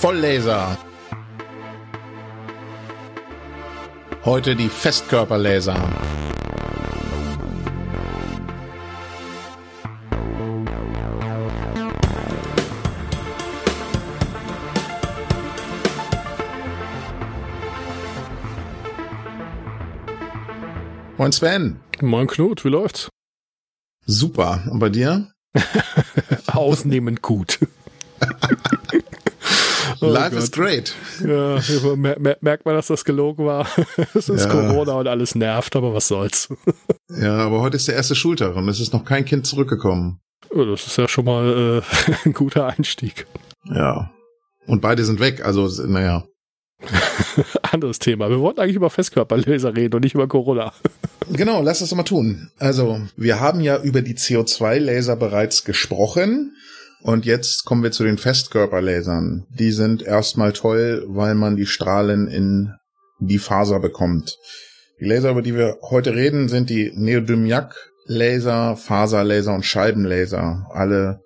Volllaser. Heute die Festkörperlaser. Moin Sven. Moin Knut, wie läuft's? Super. Und bei dir? Ausnehmend gut. oh Life Gott. is great. Ja, merkt man, dass das gelogen war. es ist ja. Corona und alles nervt, aber was soll's. ja, aber heute ist der erste Schultag und es ist noch kein Kind zurückgekommen. das ist ja schon mal äh, ein guter Einstieg. Ja. Und beide sind weg, also naja. Anderes Thema. Wir wollten eigentlich über Festkörperlaser reden und nicht über Corona. genau, lass das doch mal tun. Also, wir haben ja über die CO2-Laser bereits gesprochen. Und jetzt kommen wir zu den Festkörperlasern. Die sind erstmal toll, weil man die Strahlen in die Faser bekommt. Die Laser, über die wir heute reden, sind die Neodymiac-Laser, Faserlaser und Scheibenlaser. Alle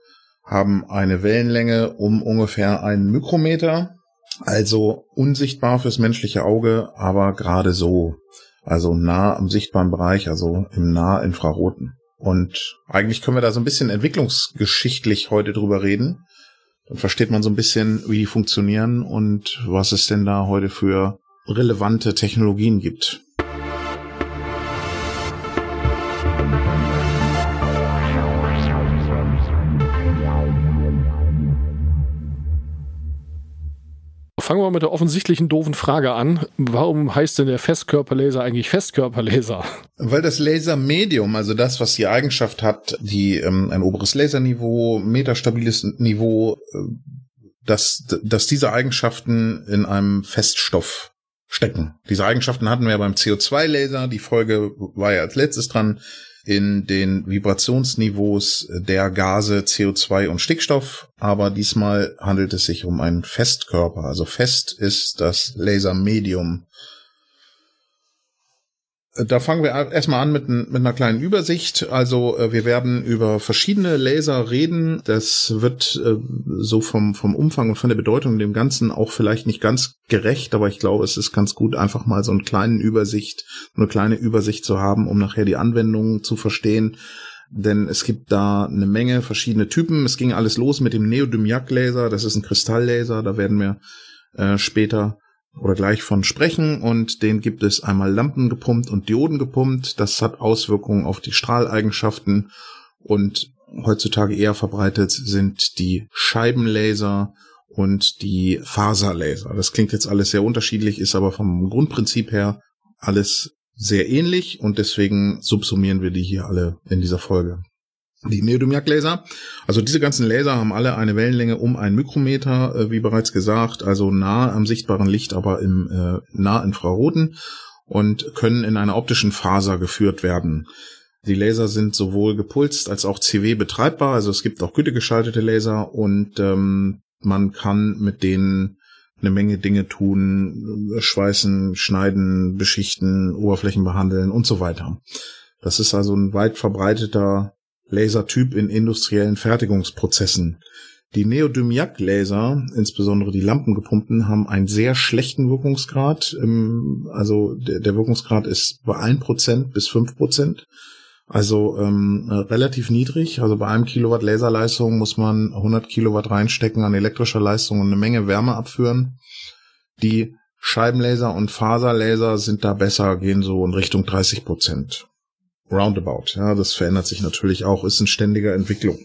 haben eine Wellenlänge um ungefähr einen Mikrometer also unsichtbar fürs menschliche Auge, aber gerade so. Also nah am sichtbaren Bereich, also im Nahinfraroten. Und eigentlich können wir da so ein bisschen entwicklungsgeschichtlich heute drüber reden. Dann versteht man so ein bisschen, wie die funktionieren und was es denn da heute für relevante Technologien gibt. Fangen wir mit der offensichtlichen doofen Frage an. Warum heißt denn der Festkörperlaser eigentlich Festkörperlaser? Weil das Lasermedium, also das, was die Eigenschaft hat, die ähm, ein oberes Laserniveau, metastabiles Niveau, äh, dass, dass diese Eigenschaften in einem Feststoff stecken. Diese Eigenschaften hatten wir beim CO2-Laser. Die Folge war ja als letztes dran in den Vibrationsniveaus der Gase CO2 und Stickstoff, aber diesmal handelt es sich um einen Festkörper. Also fest ist das Lasermedium. Da fangen wir erstmal an mit, mit, einer kleinen Übersicht. Also äh, wir werden über verschiedene Laser reden. Das wird äh, so vom, vom Umfang und von der Bedeutung dem Ganzen auch vielleicht nicht ganz gerecht, aber ich glaube, es ist ganz gut, einfach mal so eine kleine Übersicht, eine kleine Übersicht zu haben, um nachher die Anwendungen zu verstehen. Denn es gibt da eine Menge verschiedene Typen. Es ging alles los mit dem Neodymiac-Laser. Das ist ein Kristalllaser. Da werden wir äh, später oder gleich von sprechen und den gibt es einmal Lampen gepumpt und Dioden gepumpt. Das hat Auswirkungen auf die Strahleigenschaften und heutzutage eher verbreitet sind die Scheibenlaser und die Faserlaser. Das klingt jetzt alles sehr unterschiedlich, ist aber vom Grundprinzip her alles sehr ähnlich und deswegen subsumieren wir die hier alle in dieser Folge. Die Neodymiac-Laser, also diese ganzen Laser haben alle eine Wellenlänge um ein Mikrometer, äh, wie bereits gesagt, also nah am sichtbaren Licht, aber im äh, Nahinfraroten und können in einer optischen Faser geführt werden. Die Laser sind sowohl gepulst als auch CW betreibbar, also es gibt auch gütegeschaltete Laser und ähm, man kann mit denen eine Menge Dinge tun, schweißen, schneiden, beschichten, Oberflächen behandeln und so weiter. Das ist also ein weit verbreiteter Lasertyp in industriellen Fertigungsprozessen. Die Neodymiac-Laser, insbesondere die lampengepumpten, haben einen sehr schlechten Wirkungsgrad. Also der, Wirkungsgrad ist bei 1% bis 5%. Also ähm, relativ niedrig. Also bei einem Kilowatt Laserleistung muss man 100 Kilowatt reinstecken an elektrischer Leistung und eine Menge Wärme abführen. Die Scheibenlaser und Faserlaser sind da besser, gehen so in Richtung 30 Prozent. Roundabout. Ja, das verändert sich natürlich auch, ist in ständiger Entwicklung.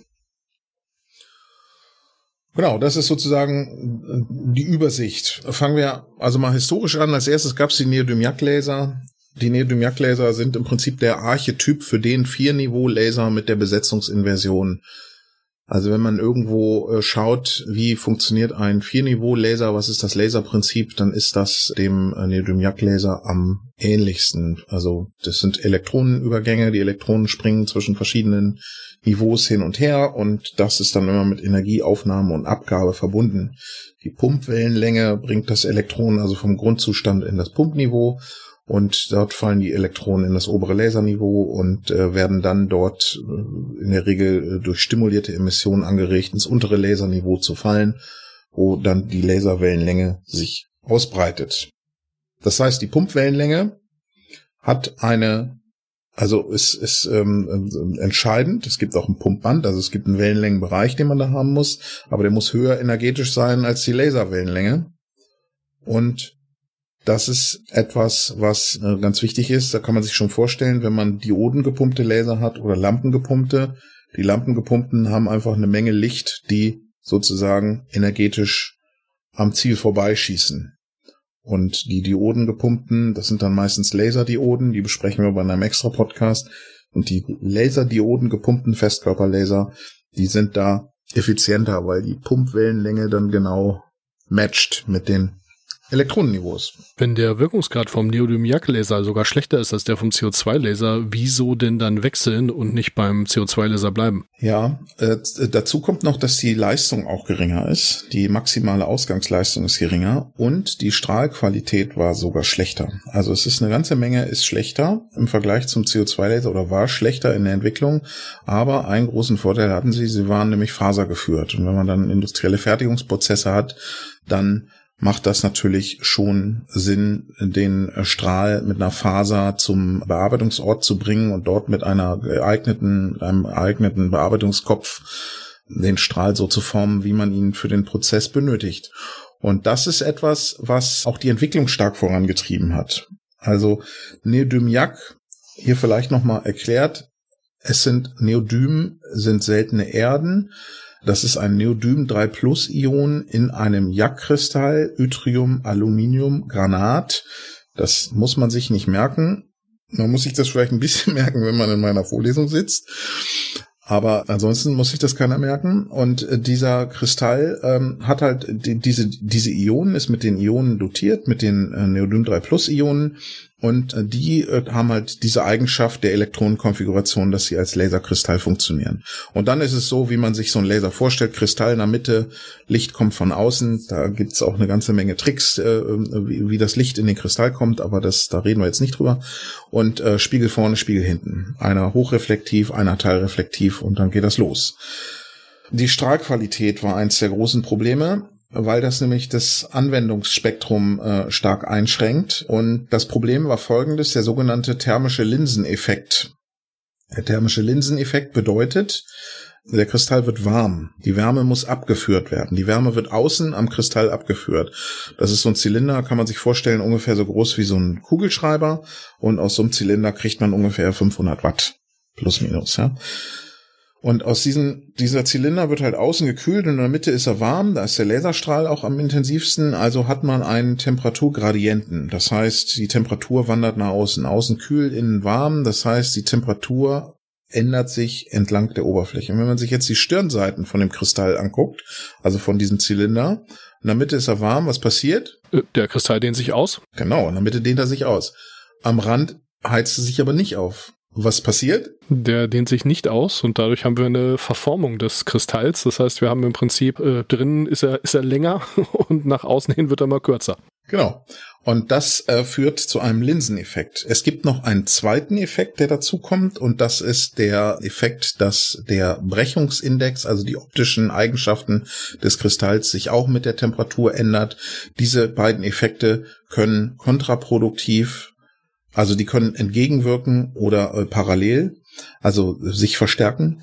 Genau, das ist sozusagen die Übersicht. Fangen wir also mal historisch an. Als erstes gab es die Neodymiac-Laser. Die Neodymiac-Laser sind im Prinzip der Archetyp für den Vier-Niveau-Laser mit der Besetzungsinversion also wenn man irgendwo äh, schaut, wie funktioniert ein Vier-Niveau-Laser, was ist das Laserprinzip, dann ist das dem äh, Neodymiac-Laser am ähnlichsten. Also das sind Elektronenübergänge, die Elektronen springen zwischen verschiedenen Niveaus hin und her und das ist dann immer mit Energieaufnahme und Abgabe verbunden. Die Pumpwellenlänge bringt das Elektron also vom Grundzustand in das Pumpniveau und dort fallen die Elektronen in das obere Laserniveau und äh, werden dann dort äh, in der Regel äh, durch stimulierte Emissionen angeregt, ins untere Laserniveau zu fallen. wo dann die Laserwellenlänge sich ausbreitet. Das heißt, die Pumpwellenlänge hat eine, also ist, ist ähm, ähm, entscheidend. Es gibt auch ein Pumpband, also es gibt einen Wellenlängenbereich, den man da haben muss, aber der muss höher energetisch sein als die Laserwellenlänge. Und das ist etwas, was äh, ganz wichtig ist. Da kann man sich schon vorstellen, wenn man diodengepumpte Laser hat oder lampengepumpte. Die lampengepumpten haben einfach eine Menge Licht, die sozusagen energetisch am Ziel vorbeischießen. Und die Dioden gepumpten, das sind dann meistens Laserdioden, die besprechen wir bei einem extra Podcast. Und die Laserdioden gepumpten Festkörperlaser, die sind da effizienter, weil die Pumpwellenlänge dann genau matcht mit den Elektronenniveaus. Wenn der Wirkungsgrad vom Neodymium-Laser sogar schlechter ist als der vom CO2-Laser, wieso denn dann wechseln und nicht beim CO2-Laser bleiben? Ja, äh, dazu kommt noch, dass die Leistung auch geringer ist. Die maximale Ausgangsleistung ist geringer und die Strahlqualität war sogar schlechter. Also es ist eine ganze Menge ist schlechter im Vergleich zum CO2-Laser oder war schlechter in der Entwicklung. Aber einen großen Vorteil hatten sie, sie waren nämlich fasergeführt. Und wenn man dann industrielle Fertigungsprozesse hat, dann macht das natürlich schon Sinn, den Strahl mit einer Faser zum Bearbeitungsort zu bringen und dort mit einer geeigneten, einem geeigneten Bearbeitungskopf den Strahl so zu formen, wie man ihn für den Prozess benötigt. Und das ist etwas, was auch die Entwicklung stark vorangetrieben hat. Also Neodymiac, hier vielleicht nochmal erklärt, es sind Neodym, sind seltene Erden, das ist ein Neodym 3 Plus Ion in einem Jackkristall, Yttrium, Aluminium, Granat. Das muss man sich nicht merken. Man muss sich das vielleicht ein bisschen merken, wenn man in meiner Vorlesung sitzt. Aber ansonsten muss sich das keiner merken. Und äh, dieser Kristall ähm, hat halt die, diese, diese Ionen, ist mit den Ionen dotiert, mit den äh, Neodym 3 Plus Ionen. Und äh, die äh, haben halt diese Eigenschaft der Elektronenkonfiguration, dass sie als Laserkristall funktionieren. Und dann ist es so, wie man sich so ein Laser vorstellt, Kristall in der Mitte, Licht kommt von außen. Da gibt's auch eine ganze Menge Tricks, äh, wie, wie das Licht in den Kristall kommt, aber das, da reden wir jetzt nicht drüber. Und Spiegel vorne, Spiegel hinten. Einer hochreflektiv, einer teilreflektiv und dann geht das los. Die Strahlqualität war eins der großen Probleme weil das nämlich das Anwendungsspektrum äh, stark einschränkt. Und das Problem war folgendes, der sogenannte thermische Linseneffekt. Der thermische Linseneffekt bedeutet, der Kristall wird warm. Die Wärme muss abgeführt werden. Die Wärme wird außen am Kristall abgeführt. Das ist so ein Zylinder, kann man sich vorstellen, ungefähr so groß wie so ein Kugelschreiber. Und aus so einem Zylinder kriegt man ungefähr 500 Watt. Plus minus, ja. Und aus diesem, dieser Zylinder wird halt außen gekühlt und in der Mitte ist er warm, da ist der Laserstrahl auch am intensivsten, also hat man einen Temperaturgradienten. Das heißt, die Temperatur wandert nach außen. Außen kühl, innen warm, das heißt, die Temperatur ändert sich entlang der Oberfläche. Und wenn man sich jetzt die Stirnseiten von dem Kristall anguckt, also von diesem Zylinder, in der Mitte ist er warm, was passiert? Äh, der Kristall dehnt sich aus. Genau, in der Mitte dehnt er sich aus. Am Rand heizt er sich aber nicht auf. Was passiert? Der dehnt sich nicht aus und dadurch haben wir eine Verformung des Kristalls. Das heißt, wir haben im Prinzip äh, drinnen ist er, ist er länger und nach außen hin wird er mal kürzer. Genau. Und das äh, führt zu einem Linseneffekt. Es gibt noch einen zweiten Effekt, der dazu kommt, und das ist der Effekt, dass der Brechungsindex, also die optischen Eigenschaften des Kristalls, sich auch mit der Temperatur ändert. Diese beiden Effekte können kontraproduktiv also die können entgegenwirken oder äh, parallel, also sich verstärken.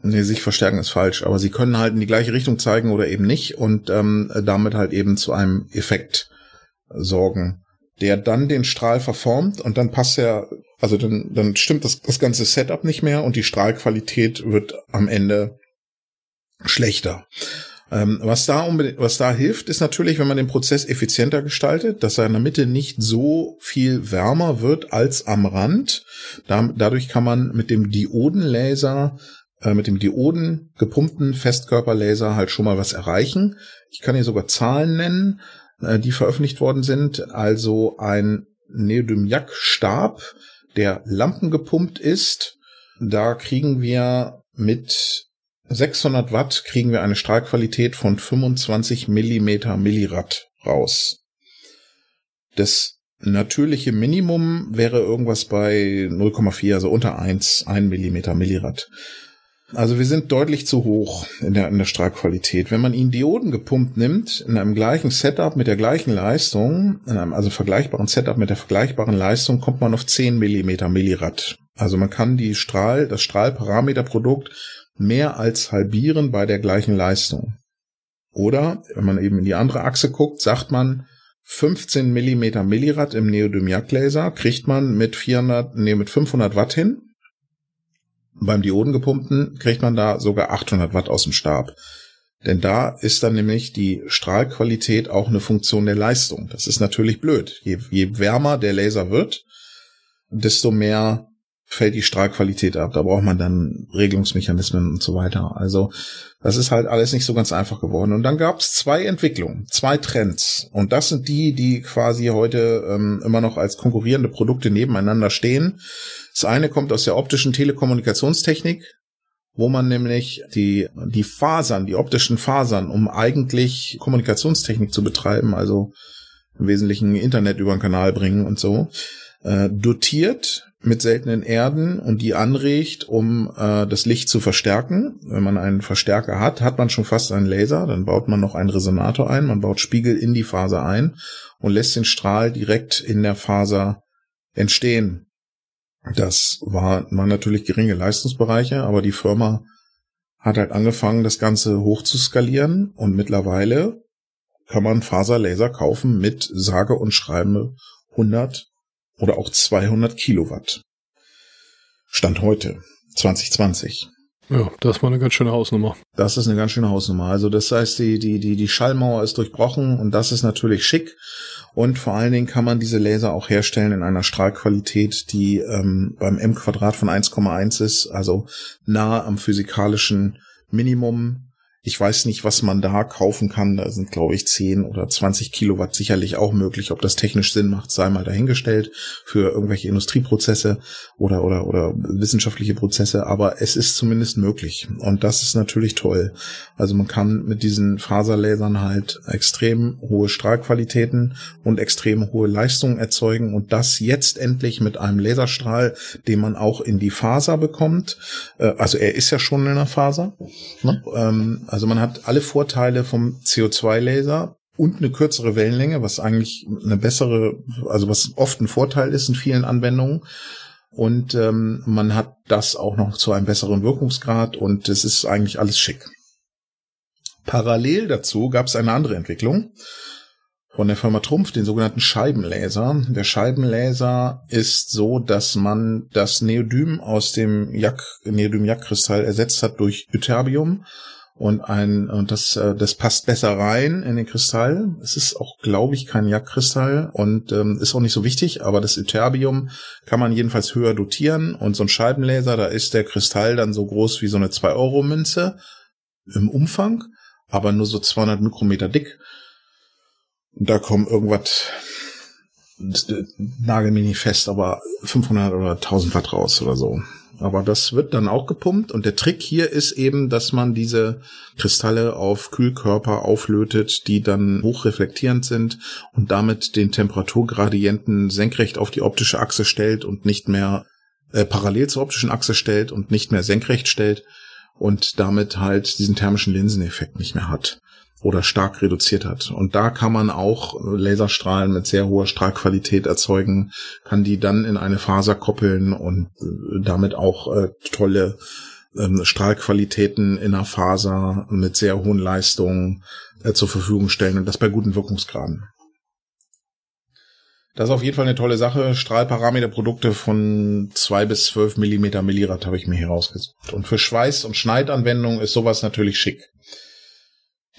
Nee, sich verstärken ist falsch, aber sie können halt in die gleiche Richtung zeigen oder eben nicht und ähm, damit halt eben zu einem Effekt sorgen, der dann den Strahl verformt und dann passt er, also dann, dann stimmt das, das ganze Setup nicht mehr und die Strahlqualität wird am Ende schlechter. Ähm, was da unbedingt, was da hilft, ist natürlich, wenn man den Prozess effizienter gestaltet, dass er in der Mitte nicht so viel wärmer wird als am Rand. Da, dadurch kann man mit dem Diodenlaser äh, mit dem Dioden gepumpten Festkörperlaser halt schon mal was erreichen. Ich kann hier sogar Zahlen nennen, äh, die veröffentlicht worden sind. Also ein Neodymiac-Stab, der lampengepumpt ist. Da kriegen wir mit 600 Watt kriegen wir eine Strahlqualität von 25 Millimeter Millirad raus. Das natürliche Minimum wäre irgendwas bei 0,4, also unter 1, 1 Millimeter Millirad. Also wir sind deutlich zu hoch in der, in der Strahlqualität. Wenn man ihn Dioden gepumpt nimmt, in einem gleichen Setup mit der gleichen Leistung, in einem also vergleichbaren Setup mit der vergleichbaren Leistung, kommt man auf 10 Millimeter Millirad. Also man kann die Strahl, das Strahlparameterprodukt mehr als halbieren bei der gleichen Leistung. Oder, wenn man eben in die andere Achse guckt, sagt man, 15 Millimeter Millirad im Neodymium-Laser kriegt man mit 400, nee, mit 500 Watt hin beim Diodengepumpten kriegt man da sogar 800 Watt aus dem Stab. Denn da ist dann nämlich die Strahlqualität auch eine Funktion der Leistung. Das ist natürlich blöd. Je, je wärmer der Laser wird, desto mehr fällt die Strahlqualität ab. Da braucht man dann Regelungsmechanismen und so weiter. Also das ist halt alles nicht so ganz einfach geworden. Und dann gab es zwei Entwicklungen, zwei Trends. Und das sind die, die quasi heute ähm, immer noch als konkurrierende Produkte nebeneinander stehen. Das eine kommt aus der optischen Telekommunikationstechnik, wo man nämlich die, die Fasern, die optischen Fasern, um eigentlich Kommunikationstechnik zu betreiben, also im Wesentlichen Internet über den Kanal bringen und so, äh, dotiert mit seltenen Erden und die anregt, um äh, das Licht zu verstärken. Wenn man einen Verstärker hat, hat man schon fast einen Laser, dann baut man noch einen Resonator ein, man baut Spiegel in die Faser ein und lässt den Strahl direkt in der Faser entstehen. Das war, waren natürlich geringe Leistungsbereiche, aber die Firma hat halt angefangen, das Ganze hoch zu skalieren und mittlerweile kann man Faserlaser kaufen mit sage und schreibe 100 oder auch 200 Kilowatt. Stand heute, 2020. Ja, das war eine ganz schöne Hausnummer. Das ist eine ganz schöne Hausnummer. Also das heißt, die, die, die, die Schallmauer ist durchbrochen und das ist natürlich schick. Und vor allen Dingen kann man diese Laser auch herstellen in einer Strahlqualität, die ähm, beim M Quadrat von 1,1 ist, also nah am physikalischen Minimum ich weiß nicht, was man da kaufen kann. Da sind, glaube ich, 10 oder 20 Kilowatt sicherlich auch möglich. Ob das technisch Sinn macht, sei mal dahingestellt für irgendwelche Industrieprozesse oder, oder, oder wissenschaftliche Prozesse. Aber es ist zumindest möglich. Und das ist natürlich toll. Also man kann mit diesen Faserlasern halt extrem hohe Strahlqualitäten und extrem hohe Leistungen erzeugen. Und das jetzt endlich mit einem Laserstrahl, den man auch in die Faser bekommt. Äh, also er ist ja schon in der Faser. Ne? Ähm, also man hat alle Vorteile vom CO2-Laser und eine kürzere Wellenlänge, was eigentlich eine bessere, also was oft ein Vorteil ist in vielen Anwendungen. Und ähm, man hat das auch noch zu einem besseren Wirkungsgrad und es ist eigentlich alles schick. Parallel dazu gab es eine andere Entwicklung von der Firma Trumpf, den sogenannten Scheibenlaser. Der Scheibenlaser ist so, dass man das Neodym aus dem Jack, Neodym-Jack-Kristall ersetzt hat durch Ytterbium und ein und das äh, das passt besser rein in den Kristall. Es ist auch, glaube ich, kein Jagdkristall und ähm, ist auch nicht so wichtig, aber das Ytterbium kann man jedenfalls höher dotieren und so ein Scheibenlaser, da ist der Kristall dann so groß wie so eine 2 Euro Münze im Umfang, aber nur so 200 Mikrometer dick. Da kommen irgendwas nagel mich fest, aber 500 oder 1000 Watt raus oder so. Aber das wird dann auch gepumpt. Und der Trick hier ist eben, dass man diese Kristalle auf Kühlkörper auflötet, die dann hochreflektierend sind und damit den Temperaturgradienten senkrecht auf die optische Achse stellt und nicht mehr äh, parallel zur optischen Achse stellt und nicht mehr senkrecht stellt und damit halt diesen thermischen Linseneffekt nicht mehr hat oder stark reduziert hat. Und da kann man auch Laserstrahlen mit sehr hoher Strahlqualität erzeugen, kann die dann in eine Faser koppeln und äh, damit auch äh, tolle ähm, Strahlqualitäten in einer Faser mit sehr hohen Leistungen äh, zur Verfügung stellen und das bei guten Wirkungsgraden. Das ist auf jeden Fall eine tolle Sache. Strahlparameterprodukte von zwei bis zwölf Millimeter Millirad habe ich mir hier rausgesucht. Und für Schweiß- und Schneidanwendungen ist sowas natürlich schick.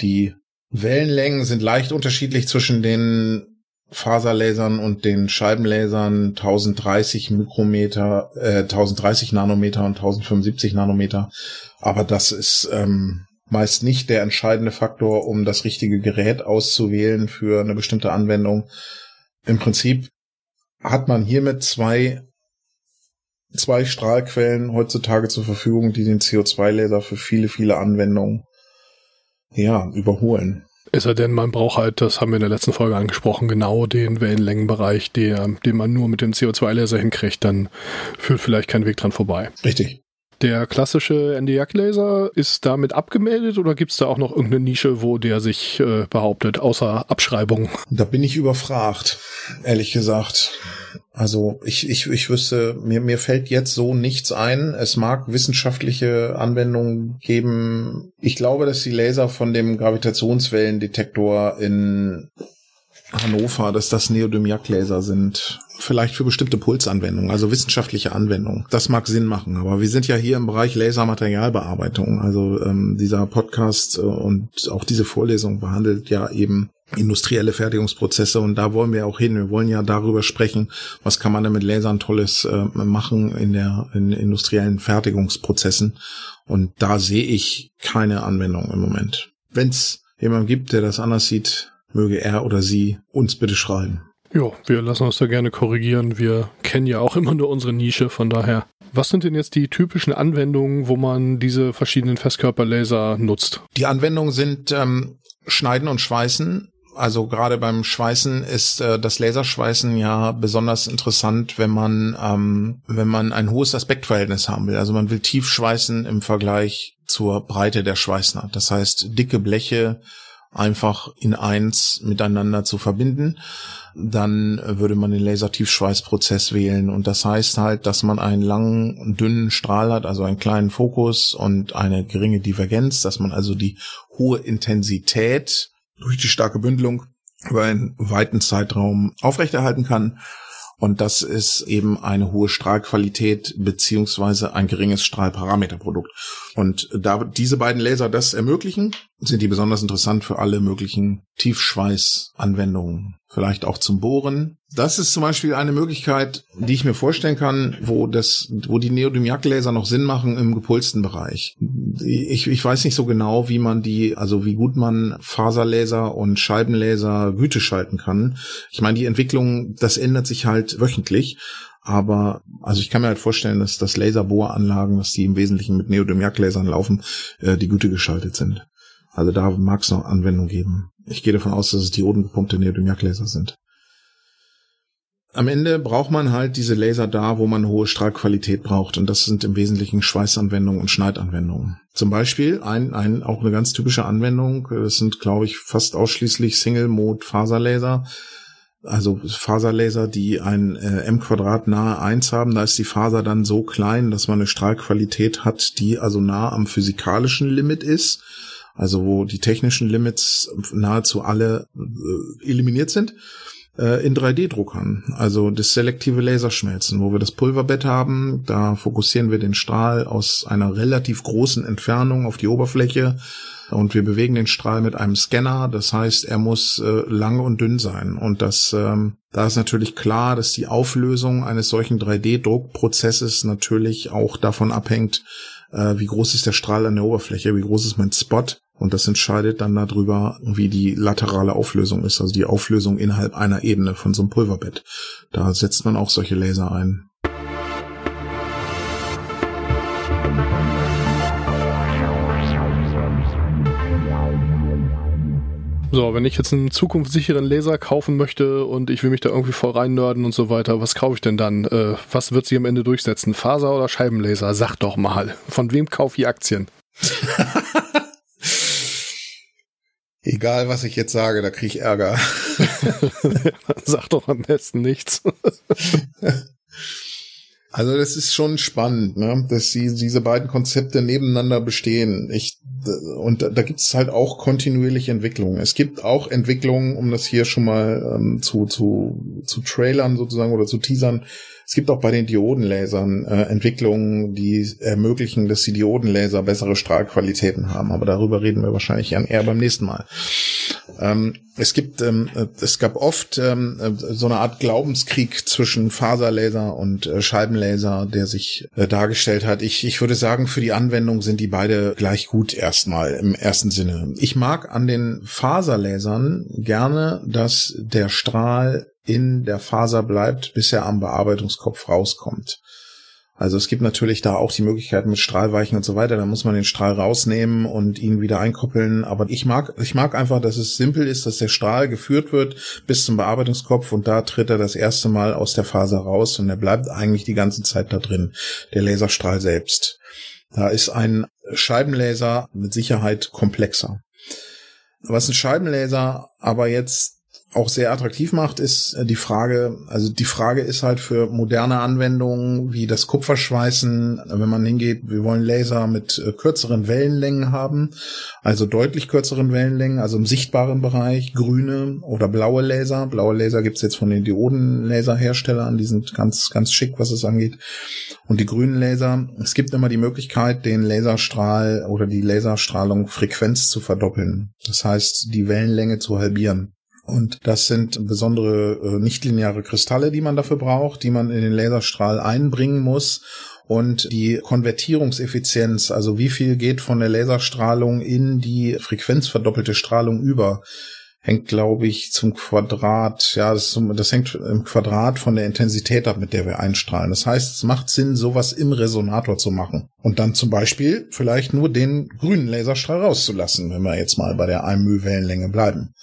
Die Wellenlängen sind leicht unterschiedlich zwischen den Faserlasern und den Scheibenlasern 1030 Mikrometer, äh, 1030 Nanometer und 1075 Nanometer. Aber das ist ähm, meist nicht der entscheidende Faktor, um das richtige Gerät auszuwählen für eine bestimmte Anwendung. Im Prinzip hat man hiermit zwei zwei Strahlquellen heutzutage zur Verfügung, die den CO2-Laser für viele, viele Anwendungen ja, überholen. Ist er denn, man braucht halt, das haben wir in der letzten Folge angesprochen, genau den Wellenlängenbereich, der, den man nur mit dem CO2-Laser hinkriegt, dann führt vielleicht kein Weg dran vorbei. Richtig. Der klassische NDR-Laser ist damit abgemeldet oder gibt es da auch noch irgendeine Nische, wo der sich äh, behauptet, außer Abschreibung? Da bin ich überfragt, ehrlich gesagt. Also ich, ich, ich wüsste, mir, mir fällt jetzt so nichts ein. Es mag wissenschaftliche Anwendungen geben. Ich glaube, dass die Laser von dem Gravitationswellendetektor in Hannover, dass das Neodymium-Laser sind. Vielleicht für bestimmte Pulsanwendungen, also wissenschaftliche Anwendungen. Das mag Sinn machen, aber wir sind ja hier im Bereich Lasermaterialbearbeitung. Also ähm, dieser Podcast äh, und auch diese Vorlesung behandelt ja eben industrielle Fertigungsprozesse und da wollen wir auch hin. Wir wollen ja darüber sprechen, was kann man denn mit Lasern Tolles äh, machen in der in industriellen Fertigungsprozessen und da sehe ich keine Anwendung im Moment. Wenn es jemand gibt, der das anders sieht, möge er oder sie uns bitte schreiben. Ja, wir lassen uns da gerne korrigieren. Wir kennen ja auch immer nur unsere Nische, von daher. Was sind denn jetzt die typischen Anwendungen, wo man diese verschiedenen Festkörperlaser nutzt? Die Anwendungen sind ähm, Schneiden und Schweißen. Also gerade beim Schweißen ist äh, das Laserschweißen ja besonders interessant, wenn man ähm, wenn man ein hohes Aspektverhältnis haben will. Also man will tief schweißen im Vergleich zur Breite der Schweißnaht. Das heißt dicke Bleche einfach in eins miteinander zu verbinden, dann würde man den Lasertiefschweißprozess wählen. Und das heißt halt, dass man einen langen, dünnen Strahl hat, also einen kleinen Fokus und eine geringe Divergenz, dass man also die hohe Intensität durch die starke Bündelung über einen weiten Zeitraum aufrechterhalten kann. Und das ist eben eine hohe Strahlqualität beziehungsweise ein geringes Strahlparameterprodukt. Und da diese beiden Laser das ermöglichen, sind die besonders interessant für alle möglichen Tiefschweißanwendungen vielleicht auch zum Bohren. Das ist zum Beispiel eine Möglichkeit, die ich mir vorstellen kann, wo das, wo die Neodymium-Laser noch Sinn machen im gepulsten Bereich. Ich, ich weiß nicht so genau, wie man die, also wie gut man Faserlaser und Scheibenlaser Güte schalten kann. Ich meine, die Entwicklung, das ändert sich halt wöchentlich. Aber also ich kann mir halt vorstellen, dass das Laserbohranlagen, dass die im Wesentlichen mit Neodymium-Lasern laufen, äh, die Güte geschaltet sind. Also da mag es noch Anwendung geben. Ich gehe davon aus, dass es diodengepumpte Neodymium-Laser sind. Am Ende braucht man halt diese Laser da, wo man hohe Strahlqualität braucht. Und das sind im Wesentlichen Schweißanwendungen und Schneidanwendungen. Zum Beispiel ein, ein, auch eine ganz typische Anwendung. Das sind, glaube ich, fast ausschließlich Single-Mode-Faserlaser. Also Faserlaser, die ein äh, M-Quadrat nahe eins haben. Da ist die Faser dann so klein, dass man eine Strahlqualität hat, die also nah am physikalischen Limit ist also wo die technischen Limits nahezu alle äh, eliminiert sind, äh, in 3D-Druckern. Also das selektive Laserschmelzen, wo wir das Pulverbett haben, da fokussieren wir den Strahl aus einer relativ großen Entfernung auf die Oberfläche und wir bewegen den Strahl mit einem Scanner. Das heißt, er muss äh, lang und dünn sein. Und das, ähm, da ist natürlich klar, dass die Auflösung eines solchen 3D-Druckprozesses natürlich auch davon abhängt, äh, wie groß ist der Strahl an der Oberfläche, wie groß ist mein Spot und das entscheidet dann darüber, wie die laterale Auflösung ist, also die Auflösung innerhalb einer Ebene von so einem Pulverbett. Da setzt man auch solche Laser ein. So, wenn ich jetzt einen zukunftssicheren Laser kaufen möchte und ich will mich da irgendwie voll reinnörden und so weiter, was kaufe ich denn dann? Äh, was wird sich am Ende durchsetzen? Faser oder Scheibenlaser? Sag doch mal. Von wem kaufe ich Aktien? Egal, was ich jetzt sage, da kriege ich Ärger. Sag doch am besten nichts. also das ist schon spannend, ne? dass sie, diese beiden Konzepte nebeneinander bestehen. Ich, und da, da gibt es halt auch kontinuierliche Entwicklungen. Es gibt auch Entwicklungen, um das hier schon mal ähm, zu, zu, zu trailern sozusagen oder zu teasern, es gibt auch bei den Diodenlasern äh, Entwicklungen, die ermöglichen, dass die Diodenlaser bessere Strahlqualitäten haben. Aber darüber reden wir wahrscheinlich eher beim nächsten Mal. Ähm, es gibt, ähm, äh, es gab oft ähm, äh, so eine Art Glaubenskrieg zwischen Faserlaser und äh, Scheibenlaser, der sich äh, dargestellt hat. Ich, ich würde sagen, für die Anwendung sind die beide gleich gut erstmal im ersten Sinne. Ich mag an den Faserlasern gerne, dass der Strahl in der Faser bleibt, bis er am Bearbeitungskopf rauskommt. Also es gibt natürlich da auch die Möglichkeit mit Strahlweichen und so weiter. Da muss man den Strahl rausnehmen und ihn wieder einkoppeln. Aber ich mag, ich mag einfach, dass es simpel ist, dass der Strahl geführt wird bis zum Bearbeitungskopf und da tritt er das erste Mal aus der Faser raus und er bleibt eigentlich die ganze Zeit da drin. Der Laserstrahl selbst. Da ist ein Scheibenlaser mit Sicherheit komplexer. Was ein Scheibenlaser aber jetzt auch sehr attraktiv macht, ist äh, die Frage, also die Frage ist halt für moderne Anwendungen wie das Kupferschweißen, wenn man hingeht, wir wollen Laser mit äh, kürzeren Wellenlängen haben, also deutlich kürzeren Wellenlängen, also im sichtbaren Bereich, grüne oder blaue Laser. Blaue Laser gibt's jetzt von den Diodenlaserherstellern, die sind ganz, ganz schick, was es angeht. Und die grünen Laser, es gibt immer die Möglichkeit, den Laserstrahl oder die Laserstrahlung Frequenz zu verdoppeln. Das heißt, die Wellenlänge zu halbieren. Und das sind besondere äh, nichtlineare Kristalle, die man dafür braucht, die man in den Laserstrahl einbringen muss. Und die Konvertierungseffizienz, also wie viel geht von der Laserstrahlung in die frequenzverdoppelte Strahlung über, hängt, glaube ich, zum Quadrat, ja, das, das, hängt im Quadrat von der Intensität ab, mit der wir einstrahlen. Das heißt, es macht Sinn, sowas im Resonator zu machen. Und dann zum Beispiel vielleicht nur den grünen Laserstrahl rauszulassen, wenn wir jetzt mal bei der 1 Wellenlänge bleiben.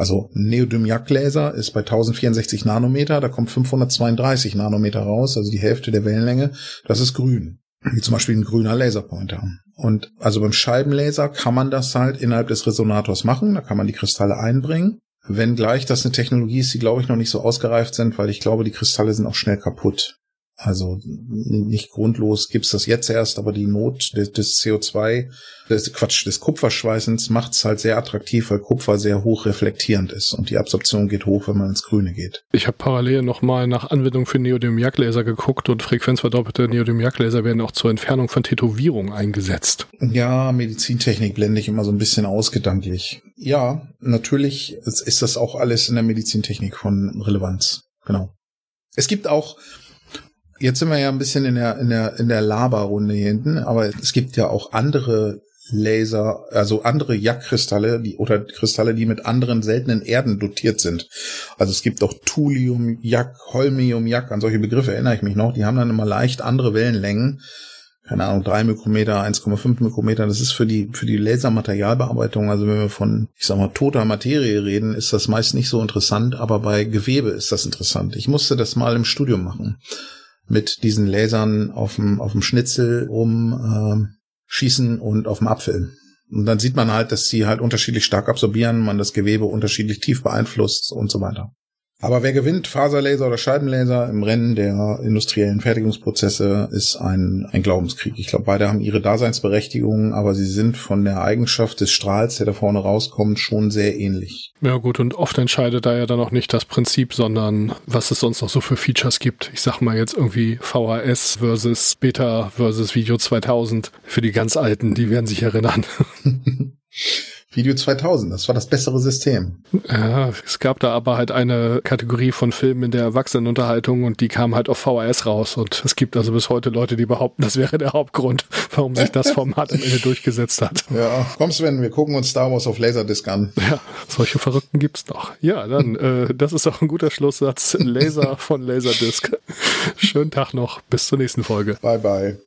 Also Neodymium-Laser ist bei 1064 Nanometer, da kommt 532 Nanometer raus, also die Hälfte der Wellenlänge. Das ist grün. Wie zum Beispiel ein grüner Laserpointer. Und also beim Scheibenlaser kann man das halt innerhalb des Resonators machen. Da kann man die Kristalle einbringen. Wenngleich das eine Technologie ist, die glaube ich noch nicht so ausgereift sind, weil ich glaube, die Kristalle sind auch schnell kaputt. Also nicht grundlos gibt's das jetzt erst, aber die Not des, des CO2, des Quatsch, des Kupferschweißens macht's halt sehr attraktiv, weil Kupfer sehr hoch reflektierend ist und die Absorption geht hoch, wenn man ins Grüne geht. Ich habe parallel nochmal nach Anwendung für Neodymium-Jagdlaser geguckt und frequenzverdoppelte Neodymium-Jagdlaser werden auch zur Entfernung von Tätowierungen eingesetzt. Ja, Medizintechnik blende ich immer so ein bisschen ausgedanklich. Ja, natürlich ist das auch alles in der Medizintechnik von Relevanz. Genau. Es gibt auch Jetzt sind wir ja ein bisschen in der, in der, in der Laberrunde hier hinten, aber es gibt ja auch andere Laser, also andere Jackkristalle, die, oder Kristalle, die mit anderen seltenen Erden dotiert sind. Also es gibt auch Thulium, Jack, Holmium, Jack, an solche Begriffe erinnere ich mich noch, die haben dann immer leicht andere Wellenlängen. Keine Ahnung, drei Mikrometer, 1,5 Mikrometer. Das ist für die, für die Lasermaterialbearbeitung, also wenn wir von, ich sag mal, toter Materie reden, ist das meist nicht so interessant, aber bei Gewebe ist das interessant. Ich musste das mal im Studium machen mit diesen Lasern auf dem, auf dem Schnitzel rum äh, schießen und auf dem Apfel. Und dann sieht man halt, dass sie halt unterschiedlich stark absorbieren, man das Gewebe unterschiedlich tief beeinflusst und so weiter. Aber wer gewinnt, Faserlaser oder Scheibenlaser im Rennen der industriellen Fertigungsprozesse, ist ein, ein Glaubenskrieg. Ich glaube, beide haben ihre Daseinsberechtigung, aber sie sind von der Eigenschaft des Strahls, der da vorne rauskommt, schon sehr ähnlich. Ja gut, und oft entscheidet da ja dann auch nicht das Prinzip, sondern was es sonst noch so für Features gibt. Ich sag mal jetzt irgendwie VHS versus Beta versus Video 2000 für die ganz Alten, die werden sich erinnern. Video 2000, das war das bessere System. Ja, es gab da aber halt eine Kategorie von Filmen in der Erwachsenenunterhaltung und die kam halt auf VHS raus und es gibt also bis heute Leute, die behaupten, das wäre der Hauptgrund, warum sich das Format am Ende durchgesetzt hat. Ja, komm Sven, wir gucken uns Star Wars auf Laserdisc an. Ja, solche Verrückten gibt's noch. Ja, dann, äh, das ist auch ein guter Schlusssatz. Laser von Laserdisc. Schönen Tag noch, bis zur nächsten Folge. Bye bye.